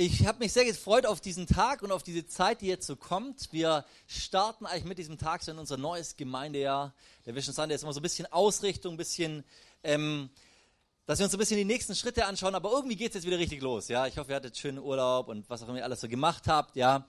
ich habe mich sehr gefreut auf diesen Tag und auf diese Zeit, die jetzt so kommt. Wir starten eigentlich mit diesem Tag so in unser neues Gemeindejahr. Der Vision Sunday ist immer so ein bisschen Ausrichtung, ein bisschen, ähm, dass wir uns ein bisschen die nächsten Schritte anschauen. Aber irgendwie geht es jetzt wieder richtig los. Ja, ich hoffe, ihr hattet schönen Urlaub und was auch immer ihr alles so gemacht habt. Ja,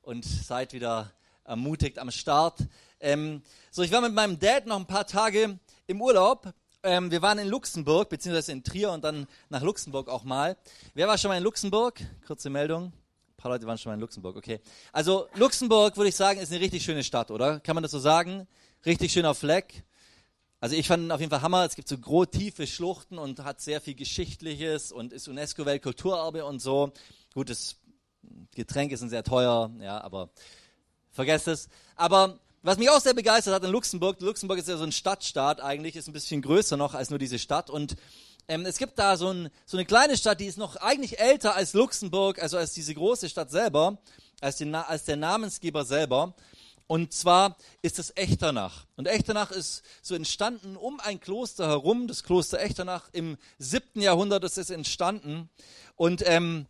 und seid wieder ermutigt am Start. Ähm, so, ich war mit meinem Dad noch ein paar Tage im Urlaub ähm, wir waren in Luxemburg, beziehungsweise in Trier und dann nach Luxemburg auch mal. Wer war schon mal in Luxemburg? Kurze Meldung. Ein paar Leute waren schon mal in Luxemburg, okay. Also Luxemburg, würde ich sagen, ist eine richtig schöne Stadt, oder? Kann man das so sagen? Richtig schöner Fleck. Also ich fand auf jeden Fall Hammer. Es gibt so groß tiefe Schluchten und hat sehr viel Geschichtliches und ist UNESCO-Weltkulturerbe und so. Gut, das Getränk ist sehr teuer, ja, aber vergesst es. Aber was mich auch sehr begeistert hat in Luxemburg, Luxemburg ist ja so ein Stadtstaat eigentlich, ist ein bisschen größer noch als nur diese Stadt und ähm, es gibt da so, ein, so, eine kleine Stadt, die ist noch eigentlich älter als Luxemburg, also als diese große Stadt selber, als, den, als der Namensgeber selber. Und zwar ist es Echternach. Und Echternach ist so entstanden um ein Kloster herum, das Kloster Echternach. Im siebten Jahrhundert ist es entstanden. Und ähm,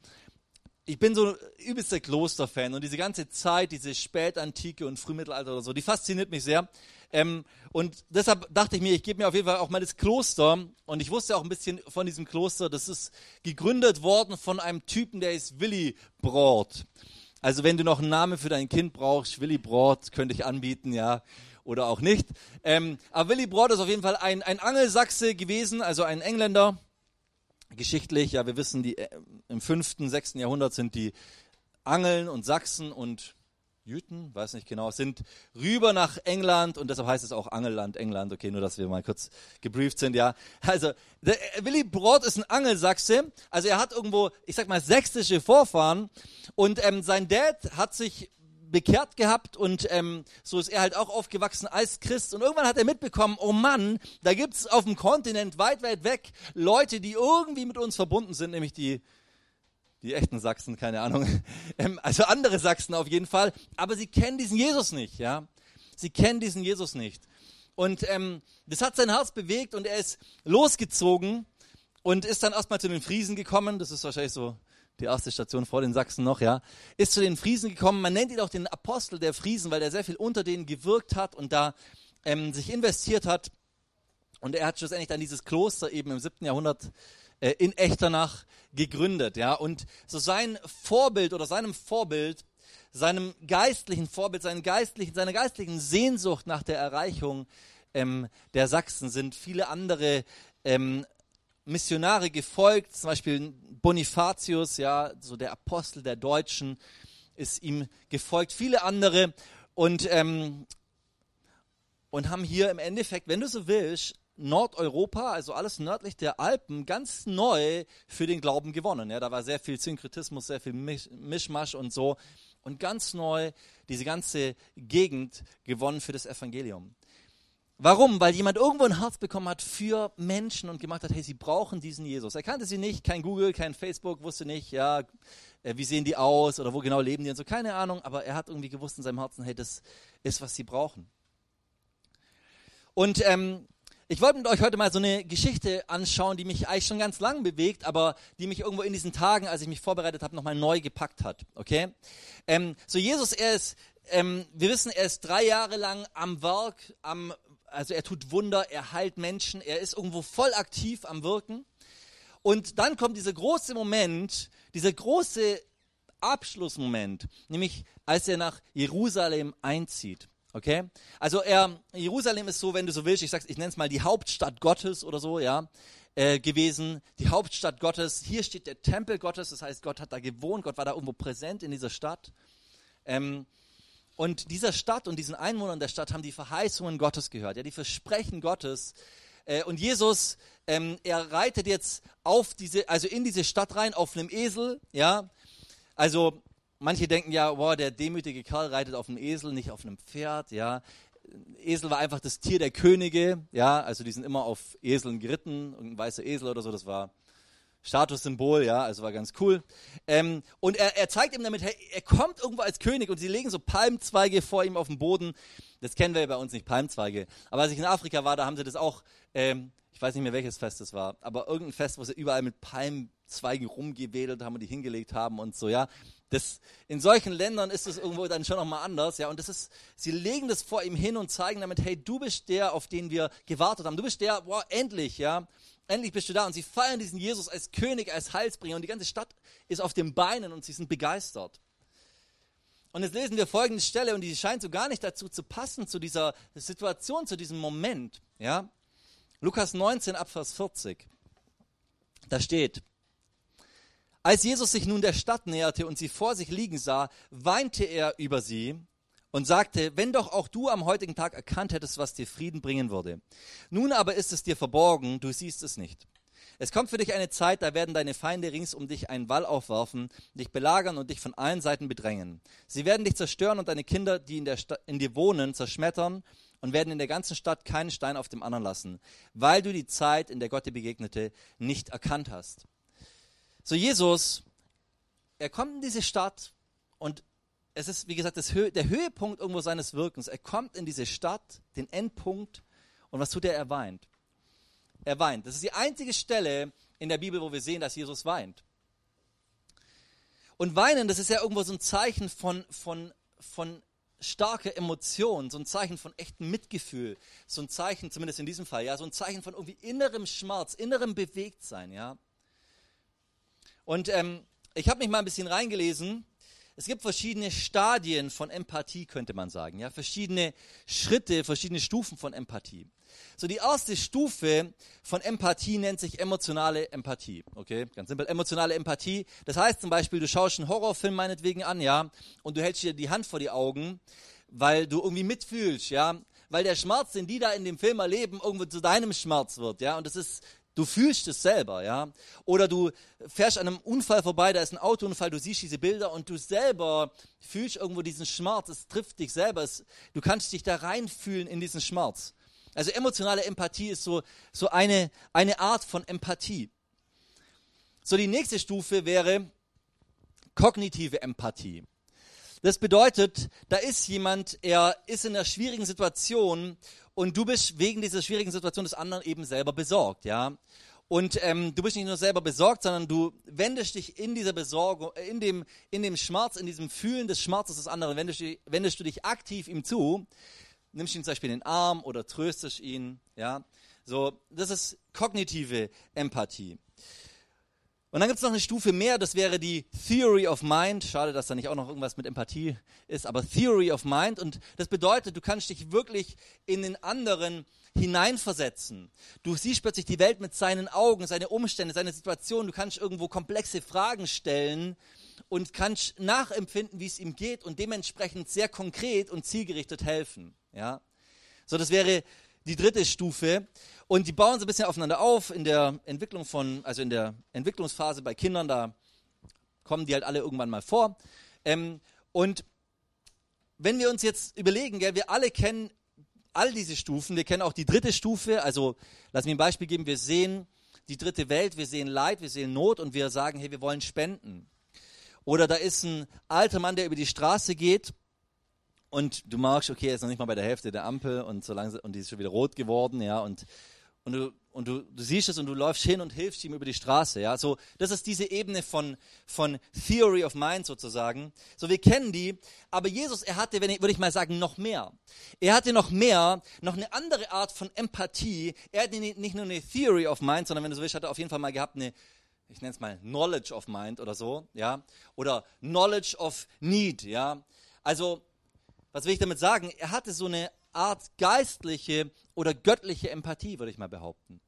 ich bin so übelster Klosterfan und diese ganze Zeit, diese Spätantike und Frühmittelalter oder so, die fasziniert mich sehr. Ähm, und deshalb dachte ich mir, ich gebe mir auf jeden Fall auch mal das Kloster. Und ich wusste auch ein bisschen von diesem Kloster. Das ist gegründet worden von einem Typen, der ist Willy Brort. Also wenn du noch einen Namen für dein Kind brauchst, Willy Brort könnte ich anbieten, ja, oder auch nicht. Ähm, aber Willy Brort ist auf jeden Fall ein, ein Angelsachse gewesen, also ein Engländer geschichtlich, ja, wir wissen, die, äh, im 5., 6. Jahrhundert sind die Angeln und Sachsen und Jüten, weiß nicht genau, sind rüber nach England und deshalb heißt es auch Angelland, England. Okay, nur dass wir mal kurz gebrieft sind, ja. Also, der äh, Willy Brod ist ein Angelsachse, also er hat irgendwo, ich sag mal, sächsische Vorfahren und ähm, sein Dad hat sich bekehrt gehabt und ähm, so ist er halt auch aufgewachsen als Christ. Und irgendwann hat er mitbekommen, oh Mann, da gibt es auf dem Kontinent weit, weit weg Leute, die irgendwie mit uns verbunden sind, nämlich die, die echten Sachsen, keine Ahnung. Ähm, also andere Sachsen auf jeden Fall. Aber sie kennen diesen Jesus nicht, ja. Sie kennen diesen Jesus nicht. Und ähm, das hat sein Herz bewegt und er ist losgezogen und ist dann erstmal zu den Friesen gekommen. Das ist wahrscheinlich so die erste Station vor den Sachsen noch, ja, ist zu den Friesen gekommen. Man nennt ihn auch den Apostel der Friesen, weil er sehr viel unter denen gewirkt hat und da ähm, sich investiert hat. Und er hat schlussendlich dann dieses Kloster eben im siebten Jahrhundert äh, in Echternach gegründet, ja. Und so sein Vorbild oder seinem Vorbild, seinem geistlichen Vorbild, seinen geistlichen, seiner geistlichen Sehnsucht nach der Erreichung ähm, der Sachsen sind viele andere ähm, Missionare gefolgt, zum Beispiel Bonifatius, ja, so der Apostel der Deutschen, ist ihm gefolgt, viele andere und, ähm, und haben hier im Endeffekt, wenn du so willst, Nordeuropa, also alles nördlich der Alpen, ganz neu für den Glauben gewonnen. Ja, da war sehr viel Synkretismus, sehr viel Mischmasch und so. Und ganz neu diese ganze Gegend gewonnen für das Evangelium. Warum? Weil jemand irgendwo ein Herz bekommen hat für Menschen und gemacht hat, hey, sie brauchen diesen Jesus. Er kannte sie nicht, kein Google, kein Facebook, wusste nicht, ja, äh, wie sehen die aus oder wo genau leben die und so, keine Ahnung, aber er hat irgendwie gewusst in seinem Herzen, hey, das ist, was sie brauchen. Und ähm, ich wollte mit euch heute mal so eine Geschichte anschauen, die mich eigentlich schon ganz lang bewegt, aber die mich irgendwo in diesen Tagen, als ich mich vorbereitet habe, nochmal neu gepackt hat. Okay? Ähm, so Jesus, er ist, ähm, wir wissen, er ist drei Jahre lang am Werk, am also er tut Wunder, er heilt Menschen, er ist irgendwo voll aktiv am Wirken. Und dann kommt dieser große Moment, dieser große Abschlussmoment, nämlich als er nach Jerusalem einzieht. Okay? Also er, Jerusalem ist so, wenn du so willst, ich sag's, ich nenne es mal die Hauptstadt Gottes oder so, ja, äh, gewesen. Die Hauptstadt Gottes. Hier steht der Tempel Gottes, das heißt, Gott hat da gewohnt, Gott war da irgendwo präsent in dieser Stadt. Ähm, und dieser Stadt und diesen Einwohnern der Stadt haben die Verheißungen Gottes gehört, ja, die Versprechen Gottes. Äh, und Jesus, ähm, er reitet jetzt auf diese, also in diese Stadt rein auf einem Esel, ja. Also manche denken ja, wow, der demütige Kerl reitet auf einem Esel, nicht auf einem Pferd, ja. Esel war einfach das Tier der Könige, ja, also die sind immer auf Eseln geritten, ein weißer Esel oder so, das war Statussymbol, ja, also war ganz cool. Ähm, und er, er zeigt ihm damit, hey, er kommt irgendwo als König und sie legen so Palmzweige vor ihm auf den Boden. Das kennen wir ja bei uns nicht, Palmzweige. Aber als ich in Afrika war, da haben sie das auch, ähm, ich weiß nicht mehr welches Fest es war, aber irgendein Fest, wo sie überall mit Palmzweigen rumgewedelt haben und die hingelegt haben und so, ja. Das, in solchen Ländern ist es irgendwo dann schon nochmal anders, ja. Und das ist, sie legen das vor ihm hin und zeigen damit, hey, du bist der, auf den wir gewartet haben. Du bist der, boah, endlich, ja. Endlich bist du da. Und sie feiern diesen Jesus als König, als Heilsbringer. Und die ganze Stadt ist auf den Beinen und sie sind begeistert. Und jetzt lesen wir folgende Stelle und die scheint so gar nicht dazu zu passen, zu dieser Situation, zu diesem Moment. Ja? Lukas 19, Abvers 40. Da steht, als Jesus sich nun der Stadt näherte und sie vor sich liegen sah, weinte er über sie und sagte, wenn doch auch du am heutigen Tag erkannt hättest, was dir Frieden bringen würde. Nun aber ist es dir verborgen, du siehst es nicht. Es kommt für dich eine Zeit, da werden deine Feinde rings um dich einen Wall aufwerfen, dich belagern und dich von allen Seiten bedrängen. Sie werden dich zerstören und deine Kinder, die in, der in dir wohnen, zerschmettern und werden in der ganzen Stadt keinen Stein auf dem anderen lassen, weil du die Zeit, in der Gott dir begegnete, nicht erkannt hast. So Jesus, er kommt in diese Stadt und es ist, wie gesagt, Hö der Höhepunkt irgendwo seines Wirkens. Er kommt in diese Stadt, den Endpunkt, und was tut er? Er weint. Er weint. Das ist die einzige Stelle in der Bibel, wo wir sehen, dass Jesus weint. Und weinen, das ist ja irgendwo so ein Zeichen von, von, von starker Emotion, so ein Zeichen von echtem Mitgefühl, so ein Zeichen, zumindest in diesem Fall, ja, so ein Zeichen von irgendwie innerem Schmerz, innerem Bewegtsein, ja. Und ähm, ich habe mich mal ein bisschen reingelesen es gibt verschiedene Stadien von Empathie, könnte man sagen. Ja, verschiedene Schritte, verschiedene Stufen von Empathie. So, die erste Stufe von Empathie nennt sich emotionale Empathie. Okay, ganz simpel. Emotionale Empathie. Das heißt zum Beispiel, du schaust einen Horrorfilm meinetwegen an, ja, und du hältst dir die Hand vor die Augen, weil du irgendwie mitfühlst, ja, weil der Schmerz, den die da in dem Film erleben, irgendwo zu deinem Schmerz wird, ja, und das ist Du fühlst es selber, ja. Oder du fährst an einem Unfall vorbei, da ist ein Autounfall, du siehst diese Bilder und du selber fühlst irgendwo diesen Schmerz, es trifft dich selber, es, du kannst dich da reinfühlen in diesen Schmerz. Also emotionale Empathie ist so, so eine, eine Art von Empathie. So die nächste Stufe wäre kognitive Empathie. Das bedeutet, da ist jemand, er ist in einer schwierigen Situation und du bist wegen dieser schwierigen Situation des anderen eben selber besorgt, ja. Und ähm, du bist nicht nur selber besorgt, sondern du wendest dich in dieser Besorgung, äh, in dem, in dem Schmerz, in diesem Fühlen des Schmerzes des anderen, wendest, wendest du dich aktiv ihm zu, nimmst ihn zum Beispiel in den Arm oder tröstest ihn, ja. So, das ist kognitive Empathie. Und dann gibt es noch eine Stufe mehr, das wäre die Theory of Mind. Schade, dass da nicht auch noch irgendwas mit Empathie ist, aber Theory of Mind. Und das bedeutet, du kannst dich wirklich in den anderen hineinversetzen. Du siehst plötzlich die Welt mit seinen Augen, seine Umstände, seine Situation. Du kannst irgendwo komplexe Fragen stellen und kannst nachempfinden, wie es ihm geht und dementsprechend sehr konkret und zielgerichtet helfen. Ja? So, das wäre die dritte Stufe. Und die bauen so ein bisschen aufeinander auf in der Entwicklung von, also in der Entwicklungsphase bei Kindern, da kommen die halt alle irgendwann mal vor. Ähm, und wenn wir uns jetzt überlegen, gell, wir alle kennen all diese Stufen, wir kennen auch die dritte Stufe, also lass mich ein Beispiel geben, wir sehen die dritte Welt, wir sehen Leid, wir sehen Not und wir sagen, hey, wir wollen spenden. Oder da ist ein alter Mann, der über die Straße geht und du merkst, okay, er ist noch nicht mal bei der Hälfte der Ampel und so langsam, und die ist schon wieder rot geworden, ja, und und du, und du, du siehst es und du läufst hin und hilfst ihm über die Straße. Ja, so das ist diese Ebene von von Theory of Mind sozusagen. So wir kennen die, aber Jesus, er hatte, wenn ich, würde ich mal sagen, noch mehr. Er hatte noch mehr, noch eine andere Art von Empathie. Er hatte nicht nur eine Theory of Mind, sondern wenn du so willst, hat er auf jeden Fall mal gehabt eine ich nenne es mal Knowledge of Mind oder so, ja, oder Knowledge of Need, ja. Also, was will ich damit sagen? Er hatte so eine Art geistliche oder göttliche Empathie, würde ich mal behaupten.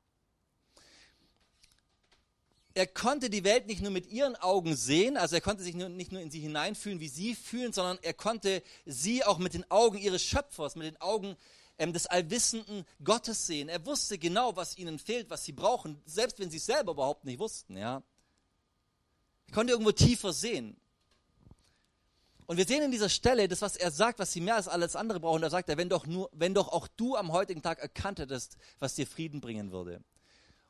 Er konnte die Welt nicht nur mit ihren Augen sehen, also er konnte sich nicht nur in sie hineinfühlen, wie sie fühlen, sondern er konnte sie auch mit den Augen ihres Schöpfers, mit den Augen ähm, des allwissenden Gottes sehen. Er wusste genau, was ihnen fehlt, was sie brauchen, selbst wenn sie es selber überhaupt nicht wussten. Ja? Er konnte irgendwo tiefer sehen. Und wir sehen in dieser Stelle, das, was er sagt, was sie mehr als alles andere brauchen, da sagt er, wenn doch, nur, wenn doch auch du am heutigen Tag erkannt hättest, was dir Frieden bringen würde.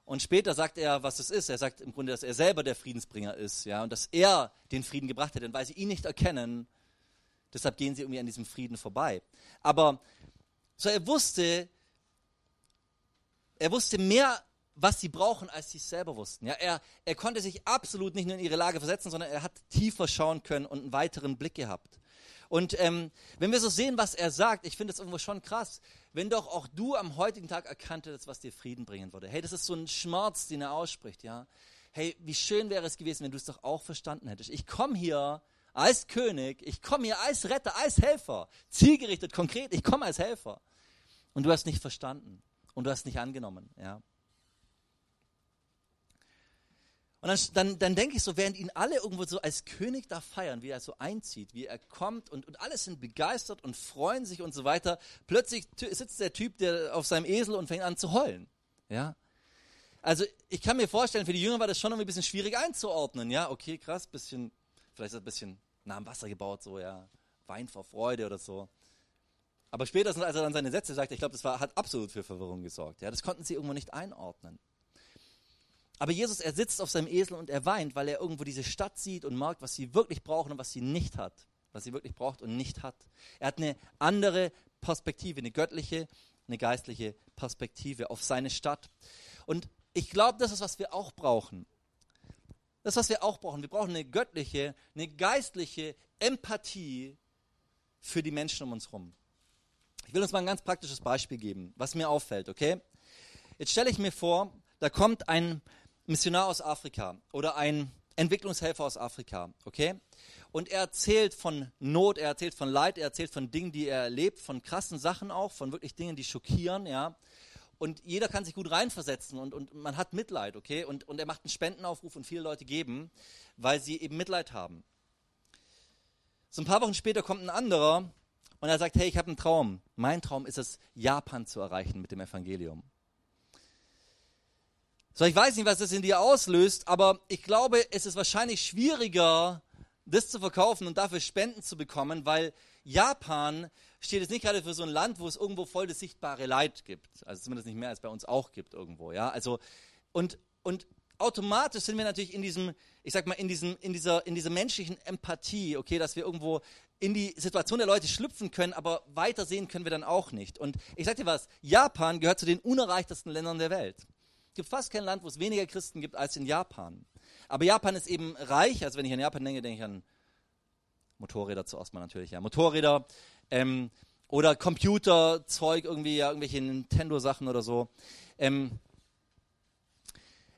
Und später sagt er, was es ist. Er sagt im Grunde, dass er selber der Friedensbringer ist, ja, und dass er den Frieden gebracht hätte. Und weil sie ihn nicht erkennen, deshalb gehen sie irgendwie an diesem Frieden vorbei. Aber so er wusste, er wusste mehr was sie brauchen, als sie es selber wussten. Ja, er, er konnte sich absolut nicht nur in ihre Lage versetzen, sondern er hat tiefer schauen können und einen weiteren Blick gehabt. Und ähm, wenn wir so sehen, was er sagt, ich finde es irgendwo schon krass, wenn doch auch du am heutigen Tag erkannt hättest, was dir Frieden bringen würde. Hey, das ist so ein Schmerz, den er ausspricht, ja. Hey, wie schön wäre es gewesen, wenn du es doch auch verstanden hättest. Ich komme hier als König, ich komme hier als Retter, als Helfer, zielgerichtet, konkret, ich komme als Helfer. Und du hast nicht verstanden und du hast nicht angenommen, ja. Und dann, dann, dann denke ich so, während ihn alle irgendwo so als König da feiern, wie er so einzieht, wie er kommt und, und alle sind begeistert und freuen sich und so weiter, plötzlich sitzt der Typ der auf seinem Esel und fängt an zu heulen. Ja? Also ich kann mir vorstellen, für die Jünger war das schon irgendwie ein bisschen schwierig einzuordnen. Ja, okay, krass, bisschen, vielleicht ist ein bisschen nah am Wasser gebaut, so, ja, Wein vor Freude oder so. Aber spätestens, als er dann seine Sätze sagte, ich glaube, das war, hat absolut für Verwirrung gesorgt. Ja, das konnten sie irgendwo nicht einordnen. Aber Jesus, er sitzt auf seinem Esel und er weint, weil er irgendwo diese Stadt sieht und merkt, was sie wirklich brauchen und was sie nicht hat. Was sie wirklich braucht und nicht hat. Er hat eine andere Perspektive, eine göttliche, eine geistliche Perspektive auf seine Stadt. Und ich glaube, das ist, was wir auch brauchen. Das, ist, was wir auch brauchen. Wir brauchen eine göttliche, eine geistliche Empathie für die Menschen um uns herum. Ich will uns mal ein ganz praktisches Beispiel geben, was mir auffällt, okay? Jetzt stelle ich mir vor, da kommt ein Missionar aus Afrika oder ein Entwicklungshelfer aus Afrika, okay? Und er erzählt von Not, er erzählt von Leid, er erzählt von Dingen, die er erlebt, von krassen Sachen auch, von wirklich Dingen, die schockieren, ja. Und jeder kann sich gut reinversetzen und, und man hat Mitleid, okay? Und, und er macht einen Spendenaufruf und viele Leute geben, weil sie eben Mitleid haben. So ein paar Wochen später kommt ein anderer und er sagt, hey, ich habe einen Traum. Mein Traum ist es, Japan zu erreichen mit dem Evangelium. So, ich weiß nicht, was das in dir auslöst, aber ich glaube, es ist wahrscheinlich schwieriger, das zu verkaufen und dafür Spenden zu bekommen, weil Japan steht jetzt nicht gerade für so ein Land, wo es irgendwo voll das sichtbare Leid gibt. Also zumindest nicht mehr als bei uns auch gibt irgendwo, ja. Also, und, und automatisch sind wir natürlich in diesem, ich sag mal, in diesem, in dieser, in dieser menschlichen Empathie, okay, dass wir irgendwo in die Situation der Leute schlüpfen können, aber weiter sehen können wir dann auch nicht. Und ich sag dir was, Japan gehört zu den unerreichtesten Ländern der Welt. Es gibt fast kein Land, wo es weniger Christen gibt als in Japan. Aber Japan ist eben reich. Also wenn ich an Japan denke, denke ich an Motorräder zuerst mal natürlich, ja. Motorräder ähm, oder Computerzeug, irgendwie, ja, irgendwelche Nintendo-Sachen oder so. Ähm,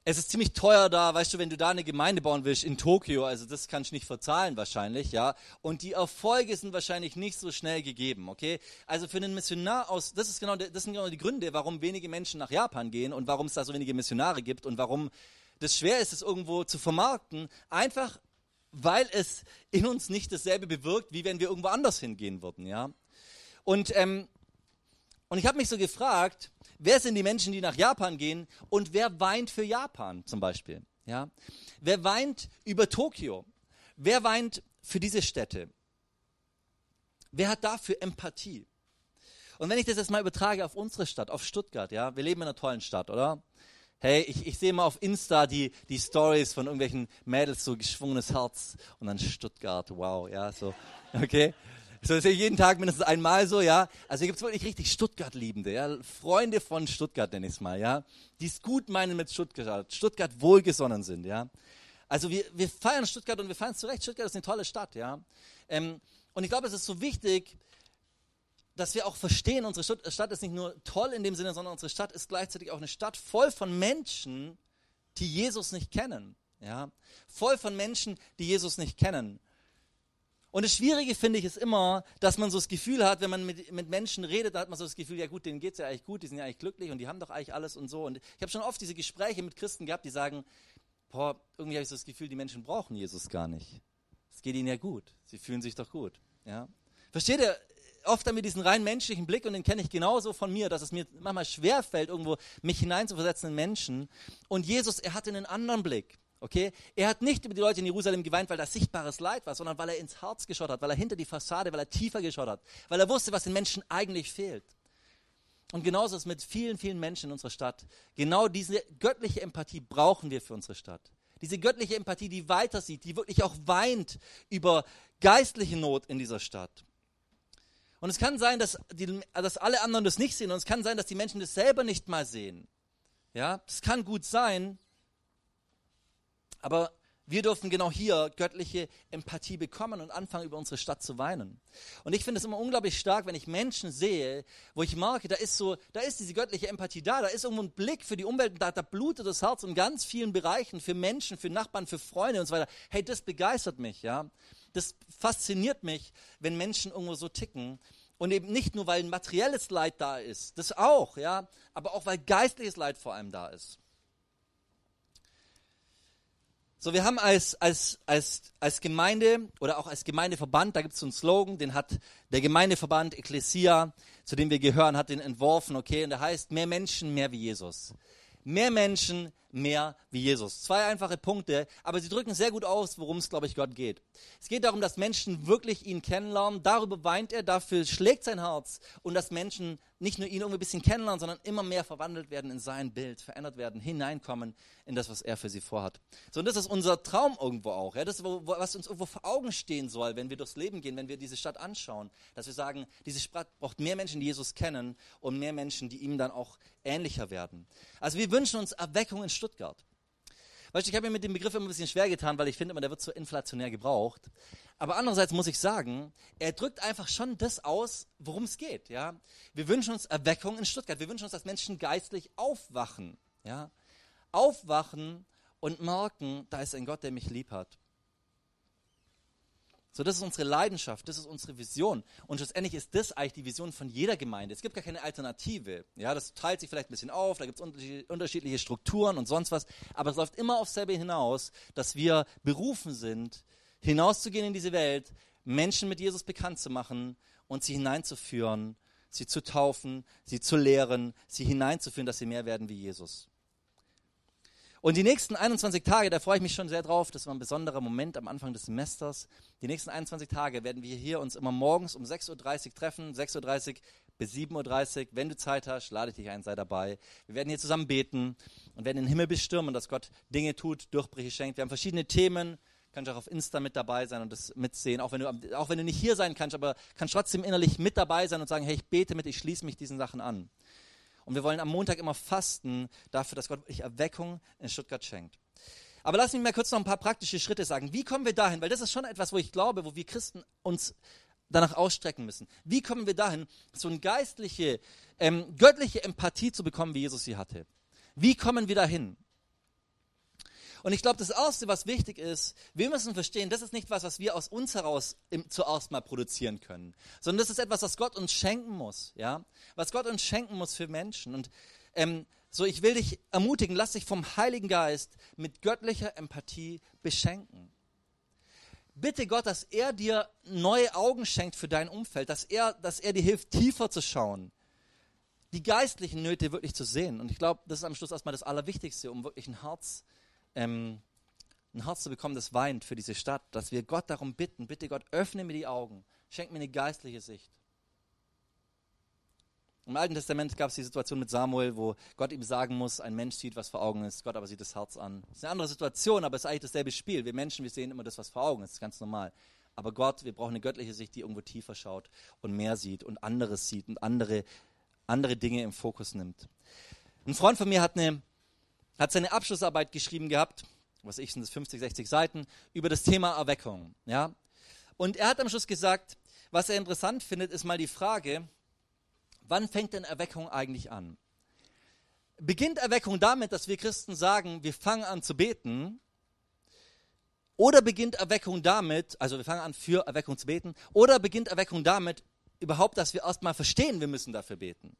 es ist ziemlich teuer da, weißt du, wenn du da eine Gemeinde bauen willst in Tokio, also das kannst du nicht verzahlen wahrscheinlich, ja. Und die Erfolge sind wahrscheinlich nicht so schnell gegeben, okay? Also für einen Missionar aus, das ist genau, das sind genau die Gründe, warum wenige Menschen nach Japan gehen und warum es da so wenige Missionare gibt und warum das schwer ist, es irgendwo zu vermarkten, einfach weil es in uns nicht dasselbe bewirkt, wie wenn wir irgendwo anders hingehen würden, ja. Und ähm, und ich habe mich so gefragt, wer sind die Menschen, die nach Japan gehen und wer weint für Japan zum Beispiel? Ja? Wer weint über Tokio? Wer weint für diese Städte? Wer hat dafür Empathie? Und wenn ich das jetzt mal übertrage auf unsere Stadt, auf Stuttgart, ja, wir leben in einer tollen Stadt, oder? Hey, ich, ich sehe mal auf Insta die, die Stories von irgendwelchen Mädels, so geschwungenes Herz und dann Stuttgart, wow, ja, so, okay. So ist ja jeden Tag mindestens einmal so, ja. Also hier gibt es wirklich richtig Stuttgart-Liebende, ja. Freunde von Stuttgart nenne ich es mal, ja. Die es gut meinen mit Stuttgart, Stuttgart wohlgesonnen sind, ja. Also wir, wir feiern Stuttgart und wir feiern es zu Recht. Stuttgart ist eine tolle Stadt, ja. Ähm, und ich glaube, es ist so wichtig, dass wir auch verstehen, unsere Stadt ist nicht nur toll in dem Sinne, sondern unsere Stadt ist gleichzeitig auch eine Stadt voll von Menschen, die Jesus nicht kennen. Ja? Voll von Menschen, die Jesus nicht kennen. Und das Schwierige finde ich ist immer, dass man so das Gefühl hat, wenn man mit, mit Menschen redet, da hat man so das Gefühl, ja gut, denen geht es ja eigentlich gut, die sind ja eigentlich glücklich und die haben doch eigentlich alles und so. Und ich habe schon oft diese Gespräche mit Christen gehabt, die sagen, boah, irgendwie habe ich so das Gefühl, die Menschen brauchen Jesus gar nicht. Es geht ihnen ja gut, sie fühlen sich doch gut. Ja? Versteht ihr? Oft haben wir diesen rein menschlichen Blick und den kenne ich genauso von mir, dass es mir manchmal schwerfällt, irgendwo mich hineinzuversetzen in Menschen. Und Jesus, er hatte einen anderen Blick. Okay? Er hat nicht über die Leute in Jerusalem geweint, weil das sichtbares Leid war, sondern weil er ins Herz geschaut hat, weil er hinter die Fassade, weil er tiefer geschaut hat, weil er wusste, was den Menschen eigentlich fehlt. Und genauso ist es mit vielen, vielen Menschen in unserer Stadt. Genau diese göttliche Empathie brauchen wir für unsere Stadt. Diese göttliche Empathie, die weiter sieht, die wirklich auch weint über geistliche Not in dieser Stadt. Und es kann sein, dass, die, dass alle anderen das nicht sehen. Und es kann sein, dass die Menschen das selber nicht mal sehen. Ja, das kann gut sein, aber wir dürfen genau hier göttliche Empathie bekommen und anfangen, über unsere Stadt zu weinen. Und ich finde es immer unglaublich stark, wenn ich Menschen sehe, wo ich merke, da ist so, da ist diese göttliche Empathie da, da ist irgendwo ein Blick für die Umwelt, da, da blutet das Herz in ganz vielen Bereichen, für Menschen, für Nachbarn, für Freunde und so weiter. Hey, das begeistert mich, ja. Das fasziniert mich, wenn Menschen irgendwo so ticken. Und eben nicht nur, weil ein materielles Leid da ist, das auch, ja, aber auch, weil geistliches Leid vor allem da ist. So, wir haben als, als, als, als Gemeinde oder auch als Gemeindeverband, da gibt es so einen Slogan, den hat der Gemeindeverband Ecclesia, zu dem wir gehören, hat den entworfen, okay, und der heißt, mehr Menschen, mehr wie Jesus. Mehr Menschen, mehr wie Jesus. Zwei einfache Punkte, aber sie drücken sehr gut aus, worum es, glaube ich, Gott geht. Es geht darum, dass Menschen wirklich ihn kennenlernen. Darüber weint er, dafür schlägt sein Herz. Und dass Menschen nicht nur ihn irgendwie ein bisschen kennenlernen, sondern immer mehr verwandelt werden in sein Bild, verändert werden, hineinkommen in das, was er für sie vorhat. So, und das ist unser Traum irgendwo auch. Ja? Das was uns irgendwo vor Augen stehen soll, wenn wir durchs Leben gehen, wenn wir diese Stadt anschauen. Dass wir sagen, diese Stadt braucht mehr Menschen, die Jesus kennen und mehr Menschen, die ihm dann auch ähnlicher werden. Also wir wünschen uns Erweckung in Stuttgart. Weißt du, ich habe mir mit dem Begriff immer ein bisschen schwer getan, weil ich finde immer, der wird so inflationär gebraucht. Aber andererseits muss ich sagen, er drückt einfach schon das aus, worum es geht. Ja? Wir wünschen uns Erweckung in Stuttgart. Wir wünschen uns, dass Menschen geistlich aufwachen. Ja? Aufwachen und merken, da ist ein Gott, der mich lieb hat. So, das ist unsere Leidenschaft, das ist unsere Vision. Und schlussendlich ist das eigentlich die Vision von jeder Gemeinde. Es gibt gar keine Alternative. Ja, das teilt sich vielleicht ein bisschen auf, da gibt es unterschiedliche Strukturen und sonst was. Aber es läuft immer auf selbe hinaus, dass wir berufen sind, hinauszugehen in diese Welt, Menschen mit Jesus bekannt zu machen und sie hineinzuführen, sie zu taufen, sie zu lehren, sie hineinzuführen, dass sie mehr werden wie Jesus. Und die nächsten 21 Tage, da freue ich mich schon sehr drauf, das war ein besonderer Moment am Anfang des Semesters. Die nächsten 21 Tage werden wir hier uns immer morgens um 6.30 Uhr treffen, 6.30 Uhr bis 7.30 Uhr. Wenn du Zeit hast, lade ich dich ein, sei dabei. Wir werden hier zusammen beten und werden den Himmel bestürmen, dass Gott Dinge tut, Durchbrüche schenkt. Wir haben verschiedene Themen, kannst auch auf Insta mit dabei sein und das mitsehen, auch wenn du, auch wenn du nicht hier sein kannst, aber kannst trotzdem innerlich mit dabei sein und sagen, hey, ich bete mit, ich schließe mich diesen Sachen an. Und wir wollen am Montag immer fasten dafür, dass Gott wirklich Erweckung in Stuttgart schenkt. Aber lass mich mal kurz noch ein paar praktische Schritte sagen. Wie kommen wir dahin? Weil das ist schon etwas, wo ich glaube, wo wir Christen uns danach ausstrecken müssen. Wie kommen wir dahin, so eine geistliche, ähm, göttliche Empathie zu bekommen, wie Jesus sie hatte? Wie kommen wir dahin? Und ich glaube, das Erste, was wichtig ist, wir müssen verstehen, das ist nicht was, was wir aus uns heraus im, zuerst mal produzieren können, sondern das ist etwas, was Gott uns schenken muss, ja, was Gott uns schenken muss für Menschen. Und ähm, so, ich will dich ermutigen, lass dich vom Heiligen Geist mit göttlicher Empathie beschenken. Bitte Gott, dass er dir neue Augen schenkt für dein Umfeld, dass er, dass er dir hilft, tiefer zu schauen, die geistlichen Nöte wirklich zu sehen. Und ich glaube, das ist am Schluss erstmal das Allerwichtigste, um wirklich ein Herz ähm, ein Herz zu bekommen, das weint für diese Stadt, dass wir Gott darum bitten, bitte Gott, öffne mir die Augen, schenk mir eine geistliche Sicht. Im Alten Testament gab es die Situation mit Samuel, wo Gott ihm sagen muss, ein Mensch sieht, was vor Augen ist, Gott aber sieht das Herz an. Das ist eine andere Situation, aber es ist eigentlich dasselbe Spiel. Wir Menschen, wir sehen immer das, was vor Augen ist, das ist ganz normal. Aber Gott, wir brauchen eine göttliche Sicht, die irgendwo tiefer schaut und mehr sieht und anderes sieht und andere, andere Dinge im Fokus nimmt. Ein Freund von mir hat eine hat seine Abschlussarbeit geschrieben gehabt, was ich sind das 50, 60 Seiten, über das Thema Erweckung. Ja? Und er hat am Schluss gesagt, was er interessant findet, ist mal die Frage, wann fängt denn Erweckung eigentlich an? Beginnt Erweckung damit, dass wir Christen sagen, wir fangen an zu beten? Oder beginnt Erweckung damit, also wir fangen an für Erweckung zu beten, oder beginnt Erweckung damit überhaupt, dass wir erstmal verstehen, wir müssen dafür beten?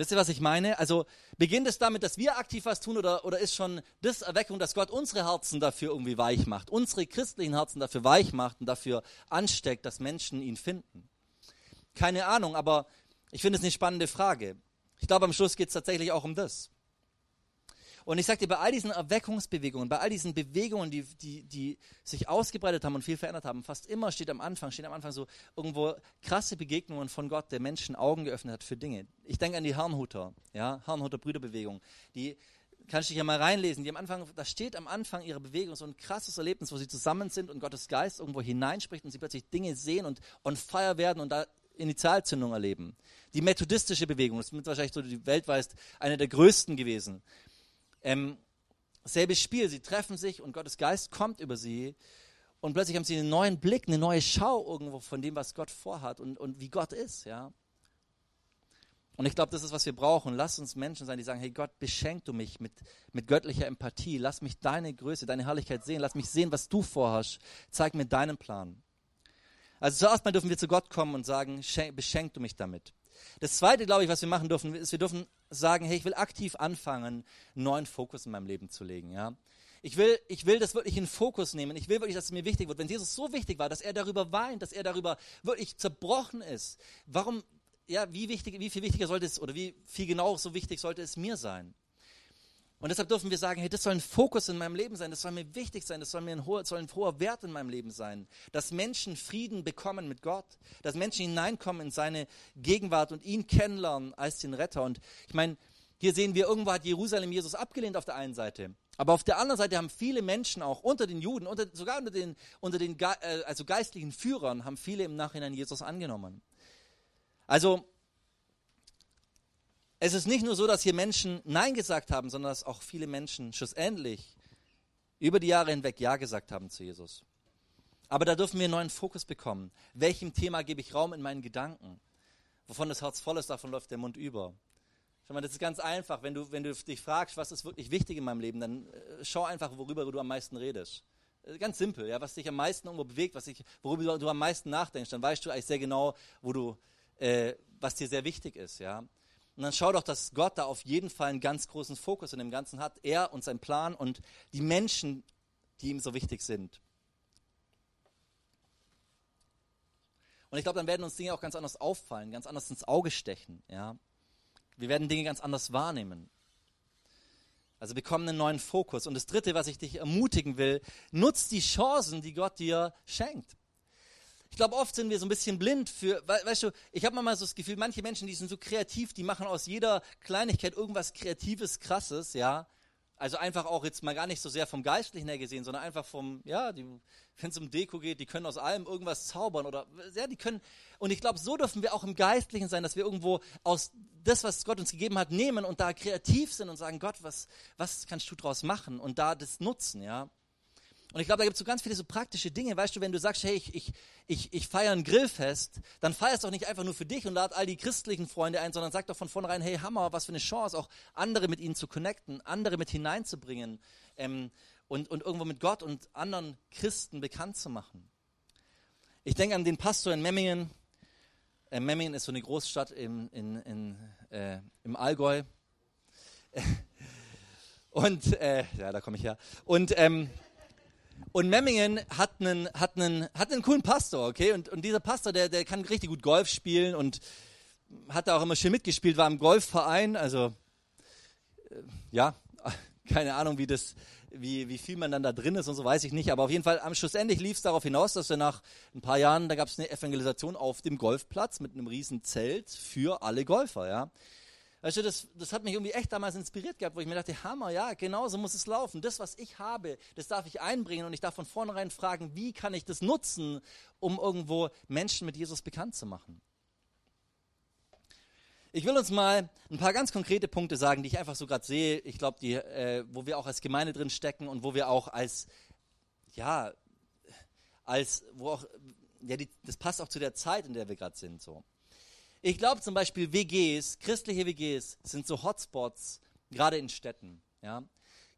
Wisst ihr, was ich meine? Also beginnt es damit, dass wir aktiv was tun oder, oder ist schon das Erweckung, dass Gott unsere Herzen dafür irgendwie weich macht, unsere christlichen Herzen dafür weich macht und dafür ansteckt, dass Menschen ihn finden? Keine Ahnung, aber ich finde es eine spannende Frage. Ich glaube, am Schluss geht es tatsächlich auch um das. Und ich sage dir, bei all diesen Erweckungsbewegungen, bei all diesen Bewegungen, die, die, die sich ausgebreitet haben und viel verändert haben, fast immer steht am Anfang, stehen am Anfang so irgendwo krasse Begegnungen von Gott, der Menschen Augen geöffnet hat für Dinge. Ich denke an die Herrnhuter, ja, Herrnhuter Brüderbewegung, die kannst du dich ja mal reinlesen, die am Anfang, da steht am Anfang ihrer Bewegung so ein krasses Erlebnis, wo sie zusammen sind und Gottes Geist irgendwo hineinspricht und sie plötzlich Dinge sehen und on fire werden und da Initialzündung erleben. Die methodistische Bewegung, das ist wahrscheinlich so die weltweit eine der größten gewesen. Ähm, selbes Spiel, sie treffen sich und Gottes Geist kommt über sie und plötzlich haben sie einen neuen Blick, eine neue Schau irgendwo von dem, was Gott vorhat und, und wie Gott ist, ja. Und ich glaube, das ist, was wir brauchen. Lass uns Menschen sein, die sagen, hey Gott, beschenk du mich mit, mit göttlicher Empathie. Lass mich deine Größe, deine Herrlichkeit sehen. Lass mich sehen, was du vorhast. Zeig mir deinen Plan. Also zuerst mal dürfen wir zu Gott kommen und sagen, beschenk du mich damit. Das Zweite, glaube ich, was wir machen dürfen, ist, wir dürfen sagen, hey, ich will aktiv anfangen, einen neuen Fokus in meinem Leben zu legen. Ja? Ich will, ich will das wirklich in Fokus nehmen. Ich will wirklich, dass es mir wichtig wird. Wenn Jesus so wichtig war, dass er darüber weint, dass er darüber wirklich zerbrochen ist, warum, ja, wie, wichtig, wie viel wichtiger sollte es, oder wie viel genau so wichtig sollte es mir sein? Und deshalb dürfen wir sagen, hey, das soll ein Fokus in meinem Leben sein, das soll mir wichtig sein, das soll, mir ein hoher, soll ein hoher Wert in meinem Leben sein, dass Menschen Frieden bekommen mit Gott, dass Menschen hineinkommen in seine Gegenwart und ihn kennenlernen als den Retter. Und ich meine, hier sehen wir, irgendwo hat Jerusalem Jesus abgelehnt auf der einen Seite. Aber auf der anderen Seite haben viele Menschen auch unter den Juden, unter, sogar unter den, unter den äh, also geistlichen Führern, haben viele im Nachhinein Jesus angenommen. Also es ist nicht nur so, dass hier Menschen Nein gesagt haben, sondern dass auch viele Menschen schlussendlich über die Jahre hinweg Ja gesagt haben zu Jesus. Aber da dürfen wir einen neuen Fokus bekommen. Welchem Thema gebe ich Raum in meinen Gedanken? Wovon das Herz voll ist, davon läuft der Mund über. Schau mal, das ist ganz einfach. Wenn du, wenn du dich fragst, was ist wirklich wichtig in meinem Leben, dann äh, schau einfach, worüber du am meisten redest. Äh, ganz simpel, ja, was dich am meisten irgendwo bewegt, was dich, worüber du am meisten nachdenkst, dann weißt du eigentlich sehr genau, wo du äh, was dir sehr wichtig ist, ja. Und dann schau doch, dass Gott da auf jeden Fall einen ganz großen Fokus in dem Ganzen hat. Er und sein Plan und die Menschen, die ihm so wichtig sind. Und ich glaube, dann werden uns Dinge auch ganz anders auffallen, ganz anders ins Auge stechen. Ja? Wir werden Dinge ganz anders wahrnehmen. Also bekommen einen neuen Fokus. Und das Dritte, was ich dich ermutigen will, nutzt die Chancen, die Gott dir schenkt. Ich glaube, oft sind wir so ein bisschen blind für, weißt du, ich habe manchmal so das Gefühl, manche Menschen, die sind so kreativ, die machen aus jeder Kleinigkeit irgendwas Kreatives, Krasses, ja. Also einfach auch jetzt mal gar nicht so sehr vom Geistlichen her gesehen, sondern einfach vom, ja, wenn es um Deko geht, die können aus allem irgendwas zaubern oder, ja, die können, und ich glaube, so dürfen wir auch im Geistlichen sein, dass wir irgendwo aus das, was Gott uns gegeben hat, nehmen und da kreativ sind und sagen, Gott, was, was kannst du draus machen und da das nutzen, ja. Und ich glaube, da gibt es so ganz viele so praktische Dinge. Weißt du, wenn du sagst, hey, ich, ich, ich, ich feiere ein Grillfest, dann feierst doch nicht einfach nur für dich und lad all die christlichen Freunde ein, sondern sag doch von vornherein, hey, Hammer, was für eine Chance, auch andere mit ihnen zu connecten, andere mit hineinzubringen ähm, und, und irgendwo mit Gott und anderen Christen bekannt zu machen. Ich denke an den Pastor in Memmingen. Äh, Memmingen ist so eine Großstadt im, in, in, äh, im Allgäu. Und, äh, ja, da komme ich her. Und, ähm, und Memmingen hat einen, hat einen, hat einen coolen Pastor, okay? Und, und dieser Pastor, der, der kann richtig gut Golf spielen und hat da auch immer schön mitgespielt, war im Golfverein, also äh, ja, keine Ahnung, wie das, wie, wie viel man dann da drin ist und so weiß ich nicht, aber auf jeden Fall am schlussendlich lief es darauf hinaus, dass wir nach ein paar Jahren, da gab es eine Evangelisation auf dem Golfplatz mit einem riesen Zelt für alle Golfer, ja. Weißt du, das, das hat mich irgendwie echt damals inspiriert gehabt, wo ich mir dachte, Hammer, ja, genau so muss es laufen. Das, was ich habe, das darf ich einbringen und ich darf von vornherein fragen, wie kann ich das nutzen, um irgendwo Menschen mit Jesus bekannt zu machen. Ich will uns mal ein paar ganz konkrete Punkte sagen, die ich einfach so gerade sehe. Ich glaube, die, äh, wo wir auch als Gemeinde drin stecken und wo wir auch als, ja, als, wo auch, ja, die, das passt auch zu der Zeit, in der wir gerade sind, so. Ich glaube zum Beispiel WGs, christliche WGs sind so Hotspots, gerade in Städten. Ja?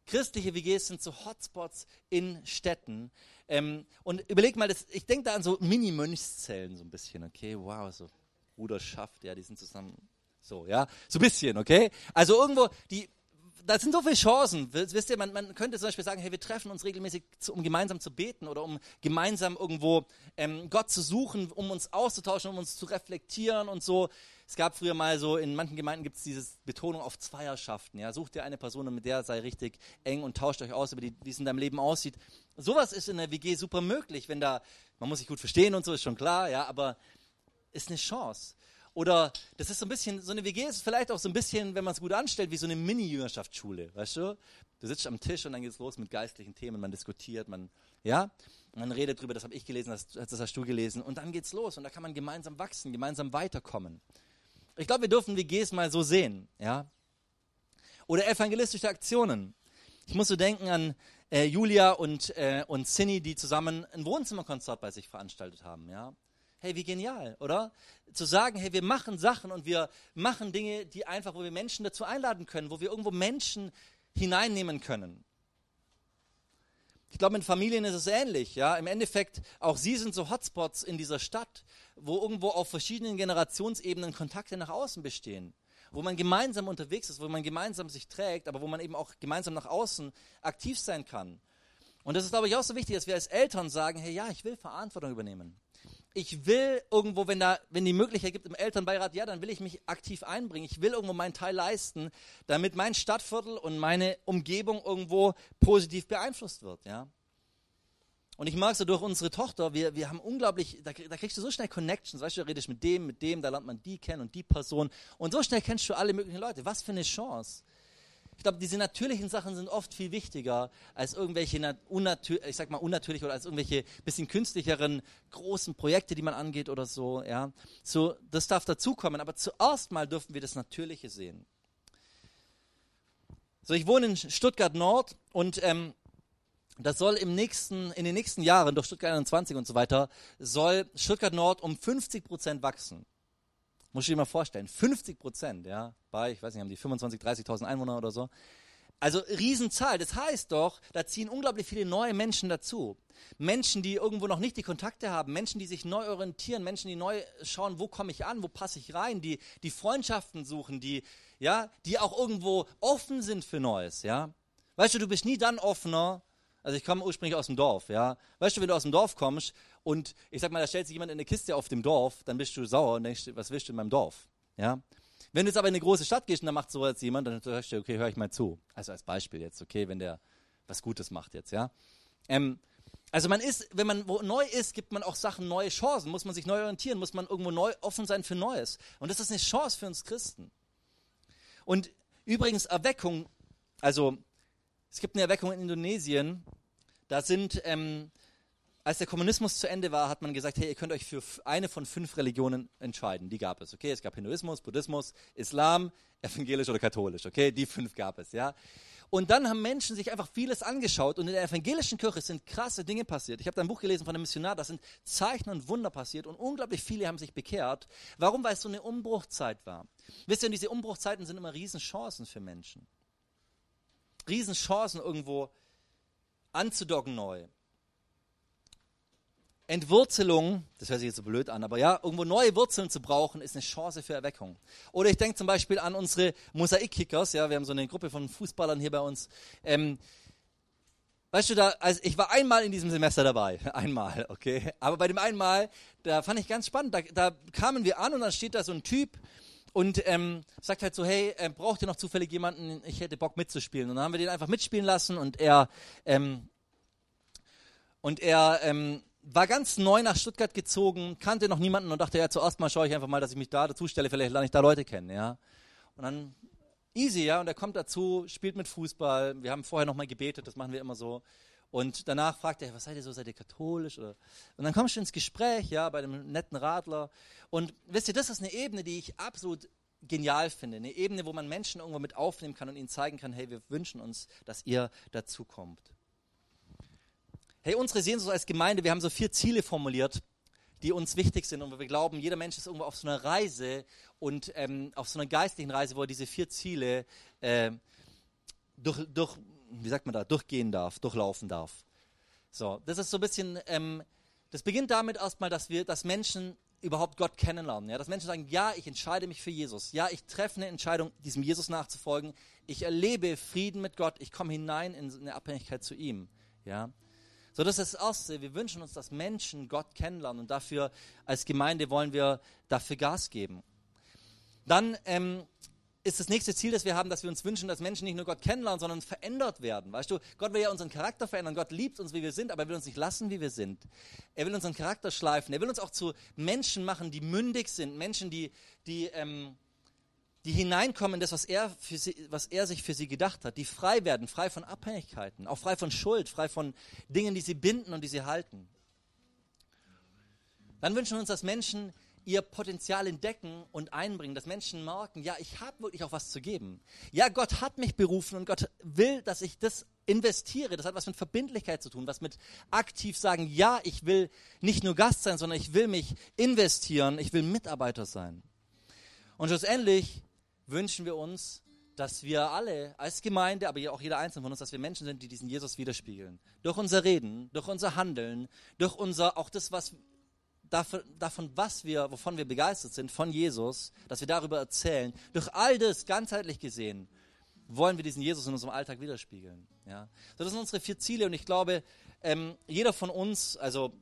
Christliche WGs sind so Hotspots in Städten. Ähm, und überleg mal, das, ich denke da an so Mini-Mönchszellen so ein bisschen, okay? Wow, so Bruderschaft, ja, die sind zusammen so, ja, so ein bisschen, okay? Also irgendwo, die da sind so viele Chancen. Wisst ihr, man, man, könnte zum Beispiel sagen, hey, wir treffen uns regelmäßig, zu, um gemeinsam zu beten oder um gemeinsam irgendwo ähm, Gott zu suchen, um uns auszutauschen, um uns zu reflektieren und so. Es gab früher mal so, in manchen Gemeinden gibt es diese Betonung auf Zweierschaften. Ja? Such dir eine Person und mit der sei richtig eng und tauscht euch aus, über die, wie es in deinem Leben aussieht. Sowas ist in der WG super möglich, wenn da, man muss sich gut verstehen und so, ist schon klar, ja, aber ist eine Chance. Oder das ist so ein bisschen, so eine WG ist vielleicht auch so ein bisschen, wenn man es gut anstellt, wie so eine Mini-Jüngerschaftsschule, weißt du? Du sitzt am Tisch und dann geht es los mit geistlichen Themen, man diskutiert, man, ja? Man redet drüber, das habe ich gelesen, das, das hast du gelesen. Und dann geht's los und da kann man gemeinsam wachsen, gemeinsam weiterkommen. Ich glaube, wir dürfen WGs mal so sehen, ja. Oder evangelistische Aktionen. Ich muss so denken an äh, Julia und, äh, und Cindy, die zusammen ein Wohnzimmerkonzert bei sich veranstaltet haben, ja. Hey, wie genial, oder? Zu sagen, hey, wir machen Sachen und wir machen Dinge, die einfach, wo wir Menschen dazu einladen können, wo wir irgendwo Menschen hineinnehmen können. Ich glaube, mit Familien ist es ähnlich. Ja? Im Endeffekt, auch sie sind so Hotspots in dieser Stadt, wo irgendwo auf verschiedenen Generationsebenen Kontakte nach außen bestehen. Wo man gemeinsam unterwegs ist, wo man gemeinsam sich trägt, aber wo man eben auch gemeinsam nach außen aktiv sein kann. Und das ist, glaube ich, auch so wichtig, dass wir als Eltern sagen, hey, ja, ich will Verantwortung übernehmen ich will irgendwo, wenn, da, wenn die Möglichkeit gibt im Elternbeirat, ja, dann will ich mich aktiv einbringen. Ich will irgendwo meinen Teil leisten, damit mein Stadtviertel und meine Umgebung irgendwo positiv beeinflusst wird. Ja. Und ich mag so durch unsere Tochter, wir, wir haben unglaublich, da, da kriegst du so schnell Connections, weißt du, da redest mit dem, mit dem, da lernt man die kennen und die Person. Und so schnell kennst du alle möglichen Leute. Was für eine Chance. Ich glaube, diese natürlichen Sachen sind oft viel wichtiger als irgendwelche unnatür ich sag mal unnatürlich oder als irgendwelche bisschen künstlicheren großen Projekte, die man angeht oder so. Ja, so das darf dazukommen. Aber zuerst mal dürfen wir das Natürliche sehen. So, ich wohne in Stuttgart Nord und ähm, das soll im nächsten, in den nächsten Jahren durch Stuttgart 21 und so weiter soll Stuttgart Nord um 50 Prozent wachsen. Muss ich dir mal vorstellen. 50 Prozent, ja, bei, ich weiß nicht, haben die 25, 30.000 Einwohner oder so. Also Riesenzahl. Das heißt doch, da ziehen unglaublich viele neue Menschen dazu. Menschen, die irgendwo noch nicht die Kontakte haben, Menschen, die sich neu orientieren, Menschen, die neu schauen, wo komme ich an, wo passe ich rein, die, die Freundschaften suchen, die, ja, die auch irgendwo offen sind für Neues, ja. Weißt du, du bist nie dann offener, also ich komme ursprünglich aus dem Dorf, ja. Weißt du, wenn du aus dem Dorf kommst und ich sag mal, da stellt sich jemand in eine Kiste auf dem Dorf, dann bist du sauer und denkst, was willst du in meinem Dorf, ja. Wenn du jetzt aber in eine große Stadt gehst und da macht so jetzt jemand, dann sagst du, okay, hör ich mal zu. Also als Beispiel jetzt, okay, wenn der was Gutes macht jetzt, ja. Ähm, also man ist, wenn man neu ist, gibt man auch Sachen neue Chancen, muss man sich neu orientieren, muss man irgendwo neu offen sein für Neues. Und das ist eine Chance für uns Christen. Und übrigens Erweckung, also es gibt eine Erweckung in Indonesien, da sind, ähm, als der Kommunismus zu Ende war, hat man gesagt, hey, ihr könnt euch für eine von fünf Religionen entscheiden. Die gab es, okay? Es gab Hinduismus, Buddhismus, Islam, evangelisch oder katholisch, okay? Die fünf gab es, ja? Und dann haben Menschen sich einfach vieles angeschaut und in der evangelischen Kirche sind krasse Dinge passiert. Ich habe da ein Buch gelesen von einem Missionar, da sind Zeichen und Wunder passiert und unglaublich viele haben sich bekehrt. Warum? Weil es so eine Umbruchzeit war. Wisst ihr, diese Umbruchzeiten sind immer Riesenchancen für Menschen. Riesenchancen irgendwo anzudocken neu. Entwurzelung, das hört sich jetzt so blöd an, aber ja, irgendwo neue Wurzeln zu brauchen, ist eine Chance für Erweckung. Oder ich denke zum Beispiel an unsere Mosaikkickers, ja, wir haben so eine Gruppe von Fußballern hier bei uns. Ähm, weißt du, da, also ich war einmal in diesem Semester dabei, einmal, okay, aber bei dem einmal, da fand ich ganz spannend, da, da kamen wir an und dann steht da so ein Typ, und ähm, sagt halt so, hey, äh, braucht ihr noch zufällig jemanden? Ich hätte Bock mitzuspielen. Und dann haben wir den einfach mitspielen lassen und er ähm, und er ähm, war ganz neu nach Stuttgart gezogen, kannte noch niemanden und dachte, ja, zuerst mal schaue ich einfach mal, dass ich mich da dazu stelle, vielleicht lerne ich da Leute kennen, ja. Und dann easy, ja, und er kommt dazu, spielt mit Fußball. Wir haben vorher noch mal gebetet, das machen wir immer so. Und danach fragt er, was seid ihr so, seid ihr katholisch? Oder? Und dann kommst du ins Gespräch, ja, bei einem netten Radler. Und wisst ihr, das ist eine Ebene, die ich absolut genial finde. Eine Ebene, wo man Menschen irgendwo mit aufnehmen kann und ihnen zeigen kann, hey, wir wünschen uns, dass ihr dazu kommt. Hey, unsere Sehnsucht als Gemeinde, wir haben so vier Ziele formuliert, die uns wichtig sind und wir glauben, jeder Mensch ist irgendwo auf so einer Reise und ähm, auf so einer geistlichen Reise, wo er diese vier Ziele äh, durch, durch wie sagt man da, durchgehen darf, durchlaufen darf. So, das ist so ein bisschen, ähm, das beginnt damit erstmal, dass wir, dass Menschen überhaupt Gott kennenlernen. Ja? Dass Menschen sagen, ja, ich entscheide mich für Jesus. Ja, ich treffe eine Entscheidung, diesem Jesus nachzufolgen. Ich erlebe Frieden mit Gott. Ich komme hinein in eine Abhängigkeit zu ihm. Ja. So, das ist das Erste. Wir wünschen uns, dass Menschen Gott kennenlernen und dafür als Gemeinde wollen wir dafür Gas geben. Dann ähm, ist das nächste Ziel, das wir haben, dass wir uns wünschen, dass Menschen nicht nur Gott kennenlernen, sondern verändert werden. Weißt du, Gott will ja unseren Charakter verändern. Gott liebt uns, wie wir sind, aber er will uns nicht lassen, wie wir sind. Er will unseren Charakter schleifen. Er will uns auch zu Menschen machen, die mündig sind. Menschen, die, die, ähm, die hineinkommen in das, was er, für sie, was er sich für sie gedacht hat, die frei werden, frei von Abhängigkeiten, auch frei von Schuld, frei von Dingen, die sie binden und die sie halten. Dann wünschen wir uns, dass Menschen ihr Potenzial entdecken und einbringen, dass Menschen merken, ja, ich habe wirklich auch was zu geben. Ja, Gott hat mich berufen und Gott will, dass ich das investiere. Das hat was mit Verbindlichkeit zu tun, was mit aktiv sagen, ja, ich will nicht nur Gast sein, sondern ich will mich investieren, ich will Mitarbeiter sein. Und schlussendlich wünschen wir uns, dass wir alle als Gemeinde, aber auch jeder Einzelne von uns, dass wir Menschen sind, die diesen Jesus widerspiegeln. Durch unser Reden, durch unser Handeln, durch unser, auch das, was davon, davon, was wir, wovon wir begeistert sind, von Jesus, dass wir darüber erzählen. Durch all das ganzheitlich gesehen wollen wir diesen Jesus in unserem Alltag widerspiegeln. Ja? So, das sind unsere vier Ziele und ich glaube, ähm, jeder von uns, also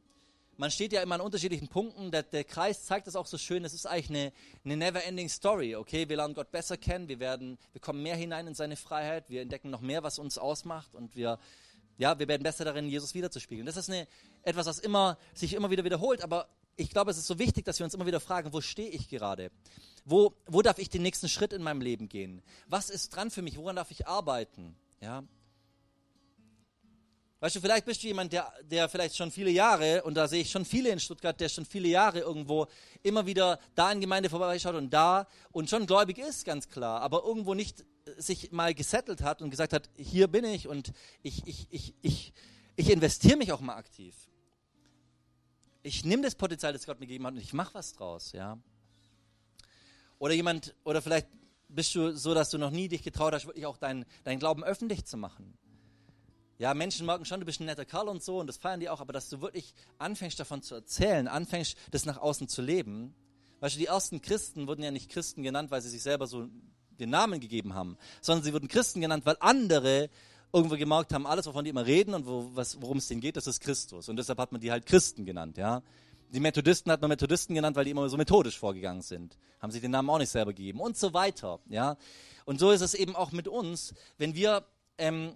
man steht ja immer an unterschiedlichen Punkten. Der, der Kreis zeigt das auch so schön. Es ist eigentlich eine, eine never-ending Story. Okay, wir lernen Gott besser kennen. Wir werden, wir kommen mehr hinein in seine Freiheit. Wir entdecken noch mehr, was uns ausmacht und wir, ja, wir werden besser darin, Jesus wiederzuspiegeln. Das ist eine, etwas, was immer, sich immer wieder wiederholt. Aber ich glaube, es ist so wichtig, dass wir uns immer wieder fragen, wo stehe ich gerade? Wo, wo darf ich den nächsten Schritt in meinem Leben gehen? Was ist dran für mich? Woran darf ich arbeiten? Ja, Weißt du, vielleicht bist du jemand, der, der vielleicht schon viele Jahre, und da sehe ich schon viele in Stuttgart, der schon viele Jahre irgendwo immer wieder da in Gemeinde vorbeischaut und da und schon gläubig ist, ganz klar, aber irgendwo nicht äh, sich mal gesettelt hat und gesagt hat, hier bin ich und ich, ich, ich, ich, ich investiere mich auch mal aktiv. Ich nehme das Potenzial, das Gott mir gegeben hat und ich mache was draus, ja. Oder jemand, oder vielleicht bist du so, dass du noch nie dich getraut hast, wirklich auch deinen dein Glauben öffentlich zu machen ja, Menschen merken schon, du bist ein netter Kerl und so und das feiern die auch, aber dass du wirklich anfängst davon zu erzählen, anfängst das nach außen zu leben. Weißt du, die ersten Christen wurden ja nicht Christen genannt, weil sie sich selber so den Namen gegeben haben, sondern sie wurden Christen genannt, weil andere irgendwo gemerkt haben, alles, wovon die immer reden und wo, worum es denen geht, das ist Christus. Und deshalb hat man die halt Christen genannt, ja. Die Methodisten hat man Methodisten genannt, weil die immer so methodisch vorgegangen sind. Haben sich den Namen auch nicht selber gegeben und so weiter, ja. Und so ist es eben auch mit uns, wenn wir ähm,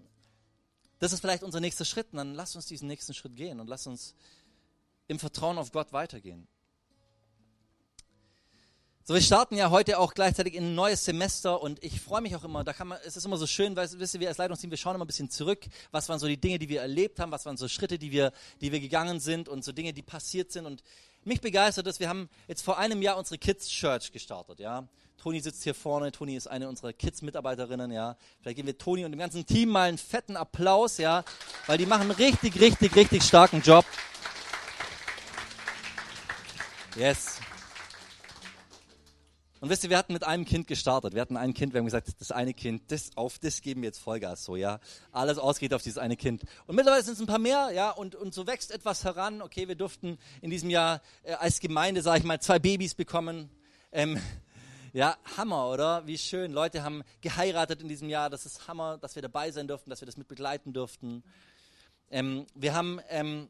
das ist vielleicht unser nächster Schritt. Und dann lass uns diesen nächsten Schritt gehen und lass uns im Vertrauen auf Gott weitergehen. So, wir starten ja heute auch gleichzeitig in ein neues Semester und ich freue mich auch immer, da kann man, es ist immer so schön, weil, wisst wir als Leitungsteam, wir schauen immer ein bisschen zurück, was waren so die Dinge, die wir erlebt haben, was waren so Schritte, die wir, die wir gegangen sind und so Dinge, die passiert sind und mich begeistert es, wir haben jetzt vor einem Jahr unsere Kids Church gestartet, ja. Toni sitzt hier vorne, Toni ist eine unserer Kids-Mitarbeiterinnen, ja. Vielleicht geben wir Toni und dem ganzen Team mal einen fetten Applaus, ja, weil die machen richtig, richtig, richtig starken Job. Yes. Und wisst ihr, wir hatten mit einem Kind gestartet. Wir hatten ein Kind, wir haben gesagt, das eine Kind, das, auf das geben wir jetzt Vollgas, so, ja. Alles ausgeht auf dieses eine Kind. Und mittlerweile sind es ein paar mehr, ja, und, und so wächst etwas heran. Okay, wir durften in diesem Jahr äh, als Gemeinde, sage ich mal, zwei Babys bekommen. Ähm, ja, Hammer, oder? Wie schön. Leute haben geheiratet in diesem Jahr. Das ist Hammer, dass wir dabei sein durften, dass wir das mit begleiten durften. Ähm, wir haben, ähm,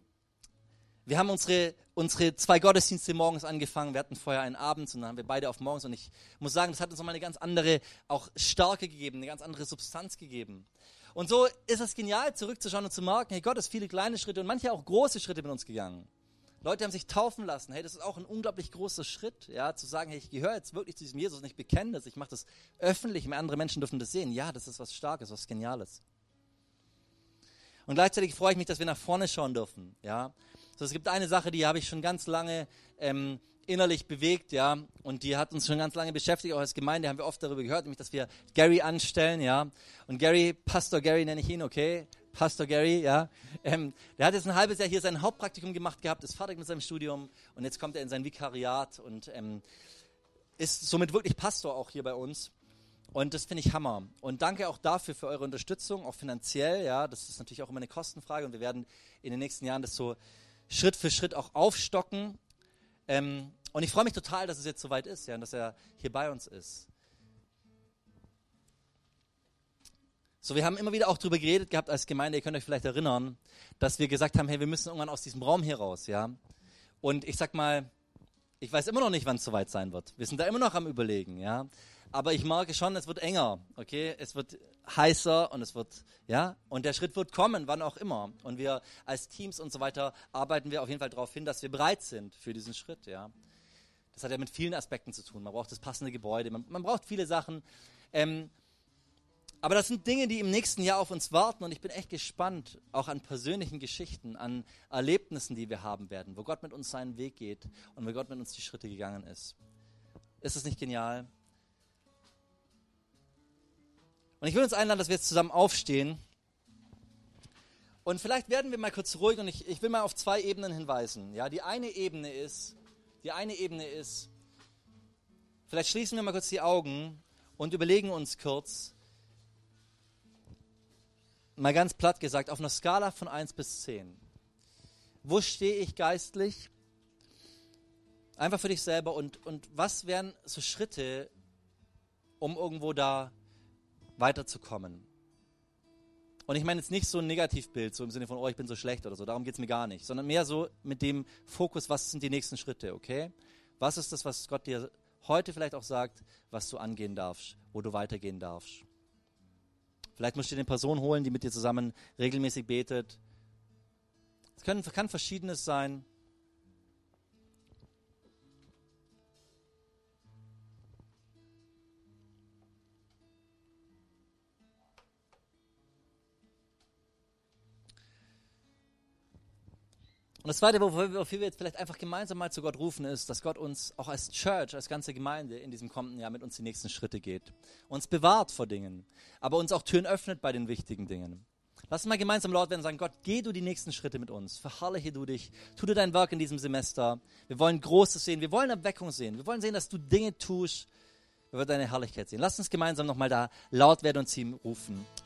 wir haben unsere, unsere zwei Gottesdienste morgens angefangen. Wir hatten vorher einen Abend und dann haben wir beide auf morgens. Und ich muss sagen, das hat uns nochmal eine ganz andere, auch Stärke gegeben, eine ganz andere Substanz gegeben. Und so ist es genial, zurückzuschauen und zu merken, hey, Gott ist viele kleine Schritte und manche auch große Schritte mit uns gegangen. Leute haben sich taufen lassen. Hey, das ist auch ein unglaublich großer Schritt, ja, zu sagen, hey, ich gehöre jetzt wirklich zu diesem Jesus und ich bekenne das, ich mache das öffentlich, andere Menschen dürfen das sehen. Ja, das ist was Starkes, was Geniales. Und gleichzeitig freue ich mich, dass wir nach vorne schauen dürfen, ja. So, es gibt eine Sache, die habe ich schon ganz lange ähm, innerlich bewegt, ja, und die hat uns schon ganz lange beschäftigt, auch als Gemeinde haben wir oft darüber gehört, nämlich, dass wir Gary anstellen, ja. Und Gary, Pastor Gary nenne ich ihn, okay, Pastor Gary, ja. Ähm, der hat jetzt ein halbes Jahr hier sein Hauptpraktikum gemacht gehabt, ist fertig mit seinem Studium und jetzt kommt er in sein Vikariat und ähm, ist somit wirklich Pastor auch hier bei uns. Und das finde ich Hammer. Und danke auch dafür für eure Unterstützung, auch finanziell. Ja, das ist natürlich auch immer eine Kostenfrage und wir werden in den nächsten Jahren das so Schritt für Schritt auch aufstocken. Ähm, und ich freue mich total, dass es jetzt soweit ist, ja, und dass er hier bei uns ist. So, wir haben immer wieder auch darüber geredet gehabt als Gemeinde, ihr könnt euch vielleicht erinnern, dass wir gesagt haben, hey, wir müssen irgendwann aus diesem Raum hier raus, ja. Und ich sag mal, ich weiß immer noch nicht, wann es soweit sein wird. Wir sind da immer noch am Überlegen, ja. Aber ich merke schon, es wird enger, okay. Es wird heißer und es wird, ja. Und der Schritt wird kommen, wann auch immer. Und wir als Teams und so weiter arbeiten wir auf jeden Fall darauf hin, dass wir bereit sind für diesen Schritt, ja. Das hat ja mit vielen Aspekten zu tun. Man braucht das passende Gebäude, man, man braucht viele Sachen. Ähm, aber das sind Dinge, die im nächsten Jahr auf uns warten und ich bin echt gespannt, auch an persönlichen Geschichten, an Erlebnissen, die wir haben werden, wo Gott mit uns seinen Weg geht und wo Gott mit uns die Schritte gegangen ist. Ist das nicht genial? Und ich will uns einladen, dass wir jetzt zusammen aufstehen. Und vielleicht werden wir mal kurz ruhig und ich, ich will mal auf zwei Ebenen hinweisen. Ja, die eine Ebene ist, die eine Ebene ist, vielleicht schließen wir mal kurz die Augen und überlegen uns kurz, mal ganz platt gesagt, auf einer Skala von 1 bis 10. Wo stehe ich geistlich? Einfach für dich selber und, und was wären so Schritte, um irgendwo da weiterzukommen? Und ich meine jetzt nicht so ein Negativbild, so im Sinne von, oh, ich bin so schlecht oder so, darum geht es mir gar nicht, sondern mehr so mit dem Fokus, was sind die nächsten Schritte, okay? Was ist das, was Gott dir heute vielleicht auch sagt, was du angehen darfst, wo du weitergehen darfst? Vielleicht musst du dir eine Person holen, die mit dir zusammen regelmäßig betet. Es kann, kann verschiedenes sein. Und das Zweite, wofür wir jetzt vielleicht einfach gemeinsam mal zu Gott rufen, ist, dass Gott uns auch als Church, als ganze Gemeinde in diesem kommenden Jahr mit uns die nächsten Schritte geht. Uns bewahrt vor Dingen, aber uns auch Türen öffnet bei den wichtigen Dingen. Lass uns mal gemeinsam laut werden und sagen, Gott, geh du die nächsten Schritte mit uns. Verharrliche du dich. Tu du dein Werk in diesem Semester. Wir wollen Großes sehen. Wir wollen Erweckung sehen. Wir wollen sehen, dass du Dinge tust. Wir wollen deine Herrlichkeit sehen. Lass uns gemeinsam nochmal da laut werden und zu ihm rufen.